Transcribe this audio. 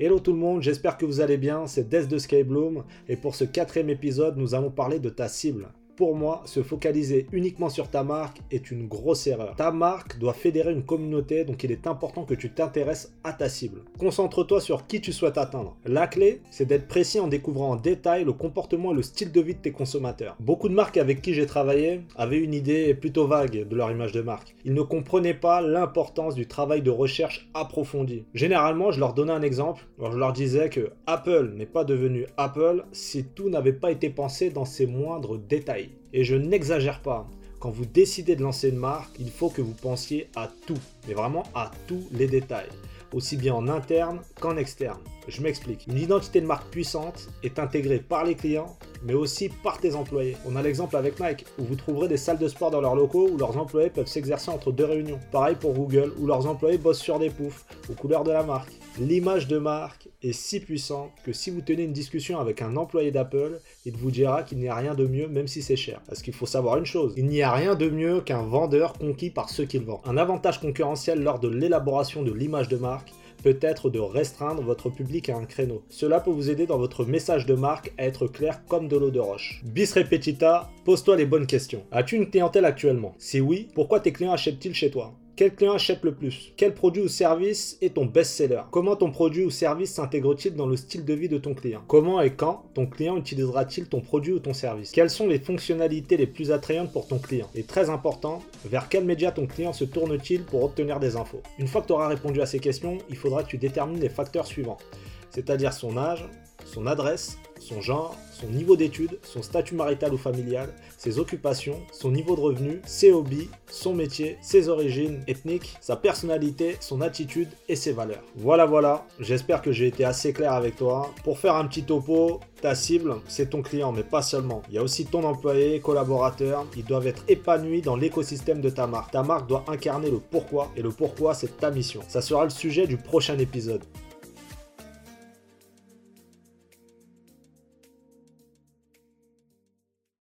Hello tout le monde, j'espère que vous allez bien, c'est Death de Skybloom et pour ce quatrième épisode nous allons parler de ta cible. Pour moi, se focaliser uniquement sur ta marque est une grosse erreur. Ta marque doit fédérer une communauté, donc il est important que tu t'intéresses à ta cible. Concentre-toi sur qui tu souhaites atteindre. La clé, c'est d'être précis en découvrant en détail le comportement et le style de vie de tes consommateurs. Beaucoup de marques avec qui j'ai travaillé avaient une idée plutôt vague de leur image de marque. Ils ne comprenaient pas l'importance du travail de recherche approfondi. Généralement, je leur donnais un exemple. je leur disais que Apple n'est pas devenu Apple si tout n'avait pas été pensé dans ses moindres détails. Et je n'exagère pas. Quand vous décidez de lancer une marque, il faut que vous pensiez à tout, mais vraiment à tous les détails, aussi bien en interne qu'en externe. Je m'explique. Une identité de marque puissante est intégrée par les clients, mais aussi par tes employés. On a l'exemple avec Nike, où vous trouverez des salles de sport dans leurs locaux où leurs employés peuvent s'exercer entre deux réunions. Pareil pour Google, où leurs employés bossent sur des poufs, aux couleurs de la marque. L'image de marque est si puissante que si vous tenez une discussion avec un employé d'Apple, il vous dira qu'il n'y a rien de mieux même si c'est cher. Parce qu'il faut savoir une chose, il n'y a rien de mieux qu'un vendeur conquis par ceux qu'il vend. Un avantage concurrentiel lors de l'élaboration de l'image de marque, peut être de restreindre votre public à un créneau. Cela peut vous aider dans votre message de marque à être clair comme de l'eau de roche. Bis repetita, pose-toi les bonnes questions. As-tu une clientèle actuellement? Si oui, pourquoi tes clients achètent-ils chez toi? Quel client achète le plus? Quel produit ou service est ton best-seller? Comment ton produit ou service s'intègre-t-il dans le style de vie de ton client? Comment et quand ton client utilisera-t-il ton produit ou ton service? Quelles sont les fonctionnalités les plus attrayantes pour ton client Et très important, vers quel média ton client se tourne-t-il pour obtenir des infos? Une fois que tu auras répondu à ces questions, il faudra que tu détermines les facteurs suivants, c'est-à-dire son âge, son adresse, son genre, son niveau d'études, son statut marital ou familial, ses occupations, son niveau de revenu, ses hobbies, son métier, ses origines ethniques, sa personnalité, son attitude et ses valeurs. Voilà, voilà, j'espère que j'ai été assez clair avec toi. Pour faire un petit topo, ta cible, c'est ton client, mais pas seulement. Il y a aussi ton employé, collaborateur. Ils doivent être épanouis dans l'écosystème de ta marque. Ta marque doit incarner le pourquoi, et le pourquoi, c'est ta mission. Ça sera le sujet du prochain épisode.